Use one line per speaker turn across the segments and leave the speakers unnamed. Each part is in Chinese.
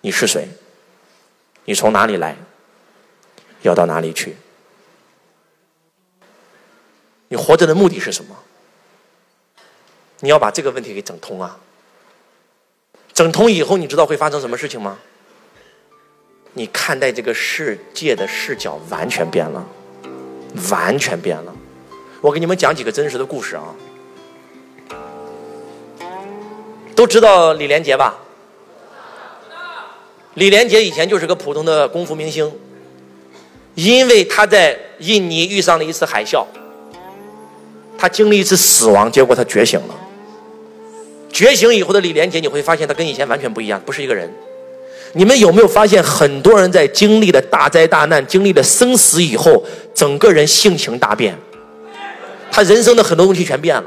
你是谁？你从哪里来？要到哪里去？你活着的目的是什么？你要把这个问题给整通啊！整通以后，你知道会发生什么事情吗？你看待这个世界的视角完全变了，完全变了。我给你们讲几个真实的故事啊。都知道李连杰吧？李连杰以前就是个普通的功夫明星，因为他在印尼遇上了一次海啸，他经历一次死亡，结果他觉醒了。觉醒以后的李连杰，你会发现他跟以前完全不一样，不是一个人。你们有没有发现，很多人在经历了大灾大难、经历了生死以后，整个人性情大变，他人生的很多东西全变了。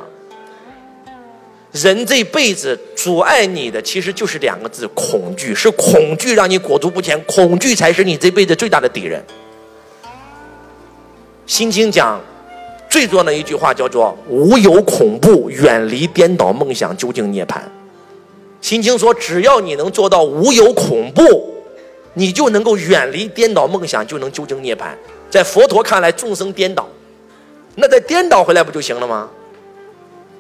人这辈子阻碍你的其实就是两个字：恐惧。是恐惧让你裹足不前，恐惧才是你这辈子最大的敌人。心经讲最重要的一句话叫做“无有恐怖，远离颠倒梦想，究竟涅槃”。心经说，只要你能做到无有恐怖，你就能够远离颠倒梦想，就能究竟涅槃。在佛陀看来，众生颠倒，那再颠倒回来不就行了吗？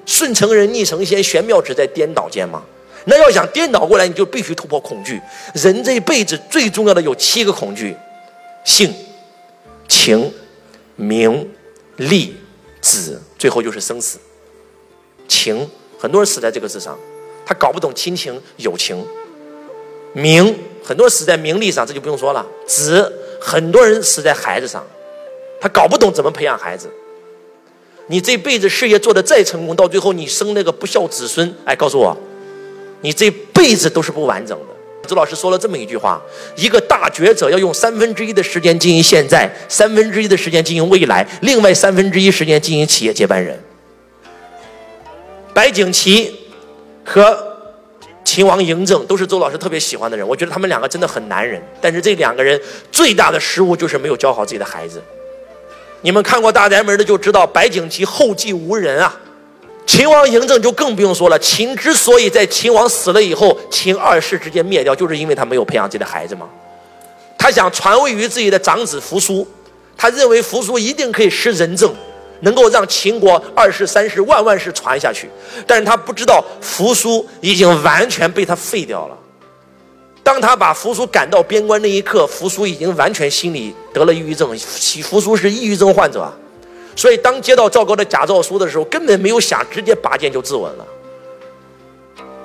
顺成人，逆成仙，玄妙只在颠倒间吗？那要想颠倒过来，你就必须突破恐惧。人这一辈子最重要的有七个恐惧：性、情、名、利、子，最后就是生死。情，很多人死在这个字上，他搞不懂亲情、友情；名，很多人死在名利上，这就不用说了；子，很多人死在孩子上，他搞不懂怎么培养孩子。你这辈子事业做得再成功，到最后你生那个不孝子孙，哎，告诉我，你这辈子都是不完整的。周老师说了这么一句话：一个大抉择要用三分之一的时间经营现在，三分之一的时间经营未来，另外三分之一时间经营企业接班人。白景琦和秦王嬴政都是周老师特别喜欢的人，我觉得他们两个真的很男人。但是这两个人最大的失误就是没有教好自己的孩子。你们看过《大宅门》的就知道，白景琦后继无人啊。秦王嬴政就更不用说了。秦之所以在秦王死了以后，秦二世直接灭掉，就是因为他没有培养自己的孩子吗？他想传位于自己的长子扶苏，他认为扶苏一定可以施仁政，能够让秦国二世、三世、万万世传下去。但是他不知道扶苏已经完全被他废掉了。当他把扶苏赶到边关那一刻，扶苏已经完全心里得了抑郁症。扶苏是抑郁症患者，所以当接到赵高的假诏书的时候，根本没有想，直接拔剑就自刎了。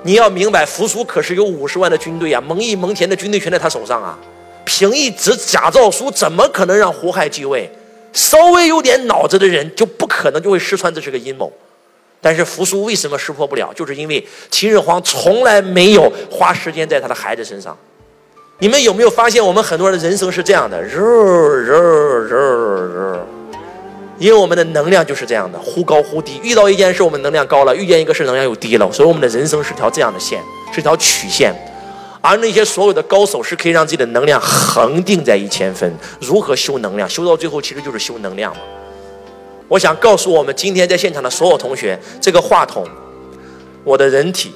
你要明白，扶苏可是有五十万的军队啊，蒙毅、蒙恬的军队全在他手上啊。凭一纸假诏书，怎么可能让胡亥继位？稍微有点脑子的人，就不可能就会失传这是个阴谋。但是扶苏为什么识破不了？就是因为秦始皇从来没有花时间在他的孩子身上。你们有没有发现，我们很多人的人生是这样的？肉肉肉肉，因为我们的能量就是这样的，忽高忽低。遇到一件事，我们能量高了；遇见一个事，能量又低了。所以我们的人生是条这样的线，是条曲线。而那些所有的高手是可以让自己的能量恒定在一千分。如何修能量？修到最后，其实就是修能量嘛。我想告诉我们今天在现场的所有同学，这个话筒，我的人体，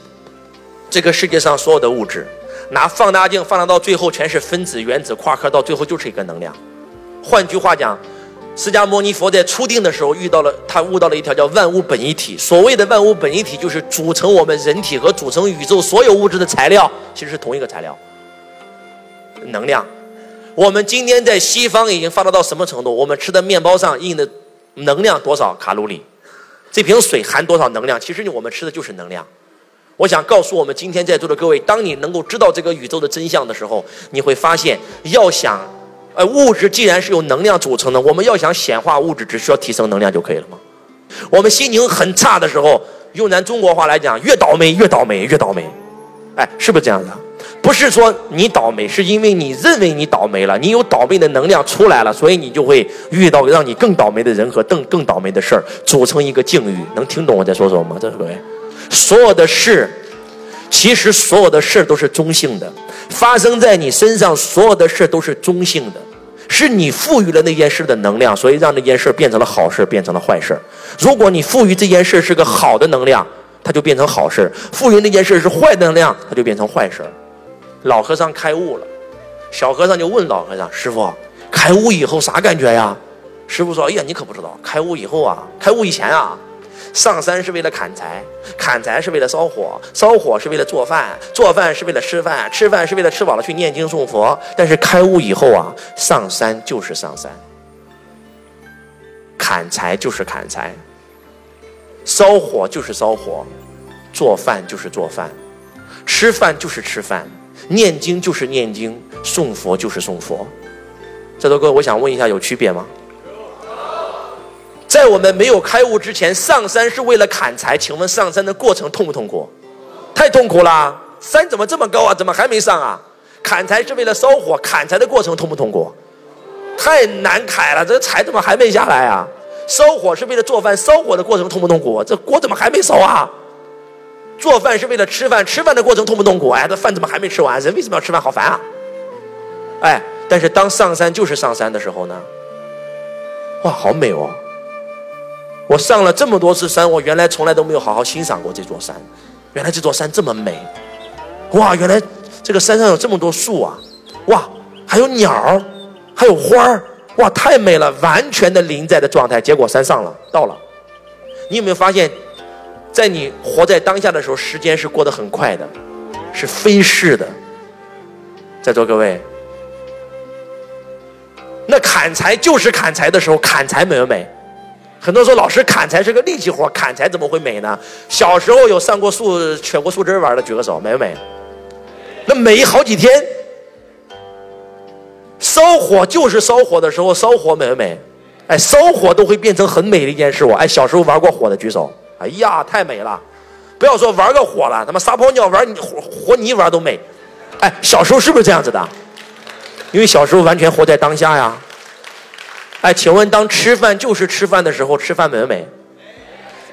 这个世界上所有的物质，拿放大镜放大到最后全是分子、原子、夸克，到最后就是一个能量。换句话讲，释迦牟尼佛在初定的时候遇到了，他悟到了一条叫万物本一体。所谓的万物本一体，就是组成我们人体和组成宇宙所有物质的材料，其实是同一个材料，能量。我们今天在西方已经发达到什么程度？我们吃的面包上印的。能量多少卡路里？这瓶水含多少能量？其实我们吃的就是能量。我想告诉我们今天在座的各位，当你能够知道这个宇宙的真相的时候，你会发现，要想，呃，物质既然是由能量组成的，我们要想显化物质，只需要提升能量就可以了吗？我们心情很差的时候，用咱中国话来讲，越倒霉越倒霉越倒霉，哎，是不是这样的？不是说你倒霉，是因为你认为你倒霉了，你有倒霉的能量出来了，所以你就会遇到让你更倒霉的人和更更倒霉的事儿，组成一个境遇。能听懂我在说什么吗？这是各位，所有的事，其实所有的事都是中性的，发生在你身上，所有的事都是中性的，是你赋予了那件事的能量，所以让那件事变成了好事，变成了坏事。如果你赋予这件事是个好的能量，它就变成好事；赋予那件事是坏能量，它就变成坏事。老和尚开悟了，小和尚就问老和尚：“师傅，开悟以后啥感觉呀？”师傅说：“哎呀，你可不知道，开悟以后啊，开悟以前啊，上山是为了砍柴，砍柴是为了烧火，烧火是为了做饭，做饭是为了吃饭，吃饭是为了吃饱了去念经诵佛。但是开悟以后啊，上山就是上山，砍柴就是砍柴，烧火就是烧火，做饭就是做饭，吃饭就是吃饭，念经就是念经，诵佛就是诵佛。在座各位，我想问一下，有区别吗？”在我们没有开悟之前，上山是为了砍柴。请问上山的过程痛不痛苦？太痛苦了！山怎么这么高啊？怎么还没上啊？砍柴是为了烧火，砍柴的过程痛不痛苦？太难砍了，这柴怎么还没下来啊？烧火是为了做饭，烧火的过程痛不痛苦？这锅怎么还没烧啊？做饭是为了吃饭，吃饭的过程痛不痛苦？哎，这饭怎么还没吃完？人为什么要吃饭？好烦啊！哎，但是当上山就是上山的时候呢？哇，好美哦！我上了这么多次山，我原来从来都没有好好欣赏过这座山。原来这座山这么美，哇！原来这个山上有这么多树啊，哇！还有鸟儿，还有花儿，哇！太美了，完全的临在的状态。结果山上了，到了。你有没有发现，在你活在当下的时候，时间是过得很快的，是飞逝的。在座各位，那砍柴就是砍柴的时候，砍柴美不美？很多说老师砍柴是个力气活，砍柴怎么会美呢？小时候有上过树、扯过树枝玩的，举个手，美不美？那美好几天。烧火就是烧火的时候，烧火美不美？哎，烧火都会变成很美的一件事。我哎，小时候玩过火的举手。哎呀，太美了！不要说玩个火了，他妈撒泡尿玩活活泥玩都美。哎，小时候是不是这样子的？因为小时候完全活在当下呀。哎，请问当吃饭就是吃饭的时候，吃饭美不美？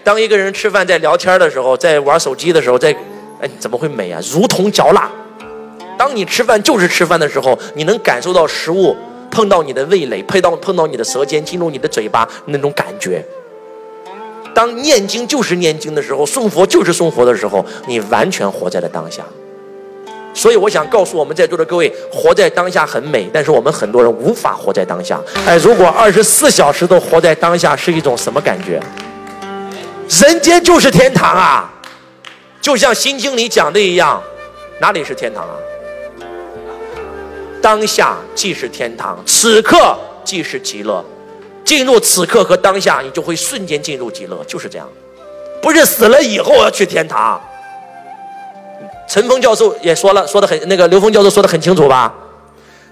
当一个人吃饭在聊天的时候，在玩手机的时候，在哎怎么会美啊？如同嚼蜡。当你吃饭就是吃饭的时候，你能感受到食物碰到你的味蕾，碰到碰到你的舌尖，进入你的嘴巴那种感觉。当念经就是念经的时候，送佛就是送佛的时候，你完全活在了当下。所以我想告诉我们在座的各位，活在当下很美，但是我们很多人无法活在当下。哎，如果二十四小时都活在当下，是一种什么感觉？人间就是天堂啊！就像《心经》里讲的一样，哪里是天堂啊？当下即是天堂，此刻即是极乐。进入此刻和当下，你就会瞬间进入极乐，就是这样。不是死了以后要去天堂。陈峰教授也说了，说的很那个刘峰教授说的很清楚吧？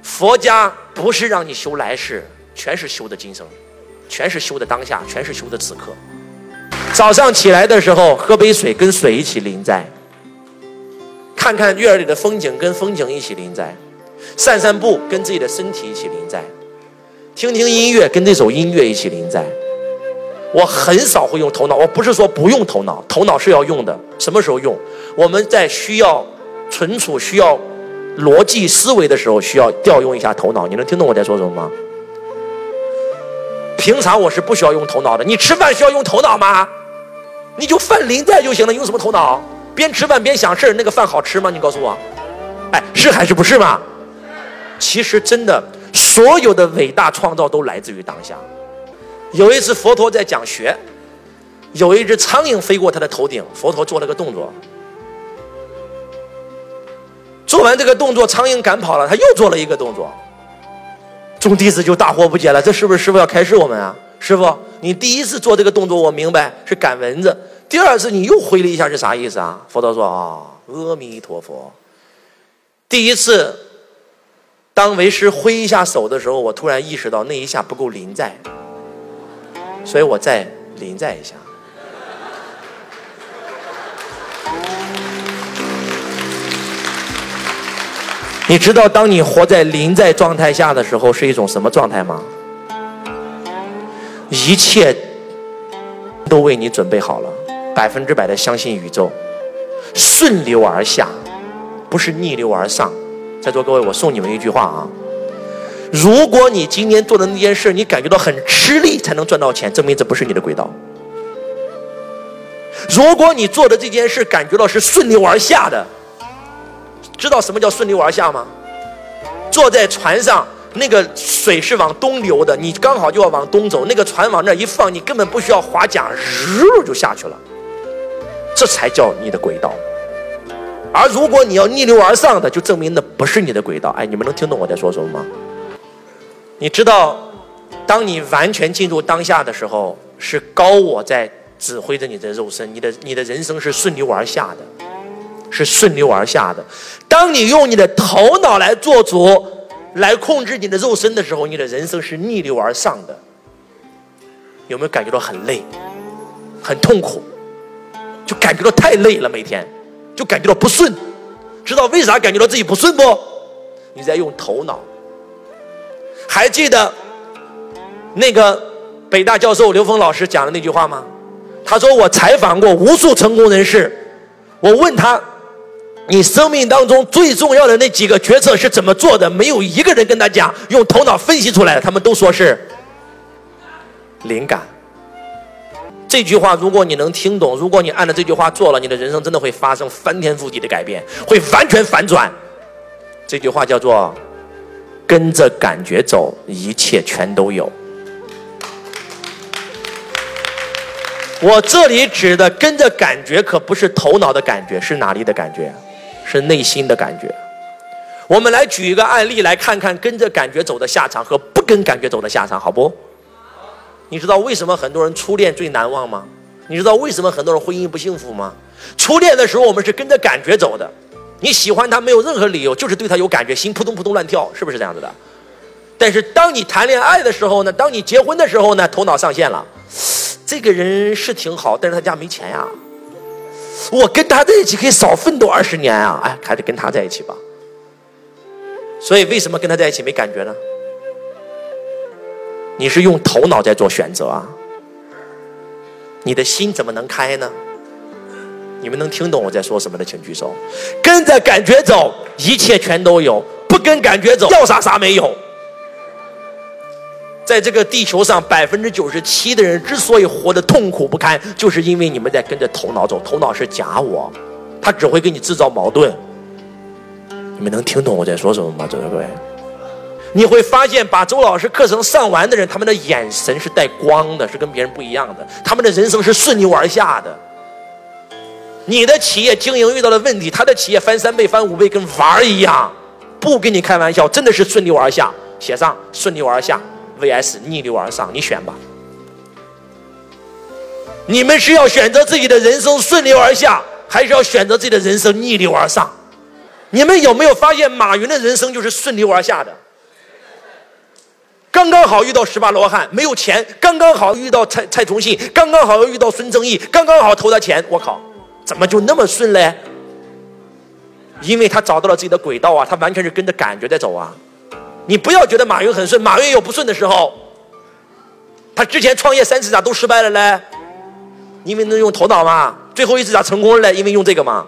佛家不是让你修来世，全是修的今生，全是修的当下，全是修的此刻。早上起来的时候，喝杯水，跟水一起临在；看看院里的风景，跟风景一起临在；散散步，跟自己的身体一起临在；听听音乐，跟这首音乐一起临在。我很少会用头脑，我不是说不用头脑，头脑是要用的。什么时候用？我们在需要存储、需要逻辑思维的时候，需要调用一下头脑。你能听懂我在说什么吗？平常我是不需要用头脑的。你吃饭需要用头脑吗？你就饭临在就行了，用什么头脑？边吃饭边想事儿，那个饭好吃吗？你告诉我，哎，是还是不是嘛？其实真的，所有的伟大创造都来自于当下。有一次，佛陀在讲学，有一只苍蝇飞过他的头顶，佛陀做了个动作。做完这个动作，苍蝇赶跑了，他又做了一个动作。众弟子就大惑不解了：这是不是师傅要开示我们啊？师傅，你第一次做这个动作，我明白是赶蚊子；第二次你又挥了一下，是啥意思啊？佛陀说：啊，阿弥陀佛。第一次，当为师挥一下手的时候，我突然意识到那一下不够临在。所以我再临在一下。你知道，当你活在临在状态下的时候，是一种什么状态吗？一切都为你准备好了，百分之百的相信宇宙，顺流而下，不是逆流而上。在座各位，我送你们一句话啊。如果你今天做的那件事，你感觉到很吃力才能赚到钱，证明这不是你的轨道。如果你做的这件事感觉到是顺流而下的，知道什么叫顺流而下吗？坐在船上，那个水是往东流的，你刚好就要往东走，那个船往那一放，你根本不需要划桨，日就下去了。这才叫你的轨道。而如果你要逆流而上的，就证明那不是你的轨道。哎，你们能听懂我在说什么吗？你知道，当你完全进入当下的时候，是高我在指挥着你的肉身，你的你的人生是顺流而下的，是顺流而下的。当你用你的头脑来做主，来控制你的肉身的时候，你的人生是逆流而上的。有没有感觉到很累，很痛苦？就感觉到太累了，每天。就感觉到不顺，知道为啥感觉到自己不顺不？你在用头脑。还记得那个北大教授刘峰老师讲的那句话吗？他说：“我采访过无数成功人士，我问他，你生命当中最重要的那几个决策是怎么做的？没有一个人跟他讲用头脑分析出来的，他们都说是灵感。”这句话，如果你能听懂，如果你按照这句话做了，你的人生真的会发生翻天覆地的改变，会完全反转。这句话叫做“跟着感觉走，一切全都有”。我这里指的跟着感觉，可不是头脑的感觉，是哪里的感觉？是内心的感觉。我们来举一个案例，来看看跟着感觉走的下场和不跟感觉走的下场，好不？你知道为什么很多人初恋最难忘吗？你知道为什么很多人婚姻不幸福吗？初恋的时候我们是跟着感觉走的，你喜欢他没有任何理由，就是对他有感觉，心扑通扑通乱跳，是不是这样子的？但是当你谈恋爱的时候呢？当你结婚的时候呢？头脑上线了，这个人是挺好，但是他家没钱呀。我跟他在一起可以少奋斗二十年啊！哎，还得跟他在一起吧。所以为什么跟他在一起没感觉呢？你是用头脑在做选择啊？你的心怎么能开呢？你们能听懂我在说什么的，请举手。跟着感觉走，一切全都有；不跟感觉走，要啥啥没有。在这个地球上，百分之九十七的人之所以活得痛苦不堪，就是因为你们在跟着头脑走。头脑是假我，他只会给你制造矛盾。你们能听懂我在说什么吗？各位？你会发现，把周老师课程上完的人，他们的眼神是带光的，是跟别人不一样的。他们的人生是顺流而下的。你的企业经营遇到了问题，他的企业翻三倍、翻五倍，跟玩儿一样，不跟你开玩笑，真的是顺流而下。写上顺流而下 vs 逆流而上，你选吧。你们是要选择自己的人生顺流而下，还是要选择自己的人生逆流而上？你们有没有发现，马云的人生就是顺流而下的？刚刚好遇到十八罗汉，没有钱；刚刚好遇到蔡蔡崇信，刚刚好又遇到孙正义，刚刚好投他钱。我靠，怎么就那么顺嘞？因为他找到了自己的轨道啊，他完全是跟着感觉在走啊。你不要觉得马云很顺，马云有不顺的时候。他之前创业三次咋都失败了嘞？因为能用头脑嘛。最后一次咋成功了嘞？因为用这个嘛。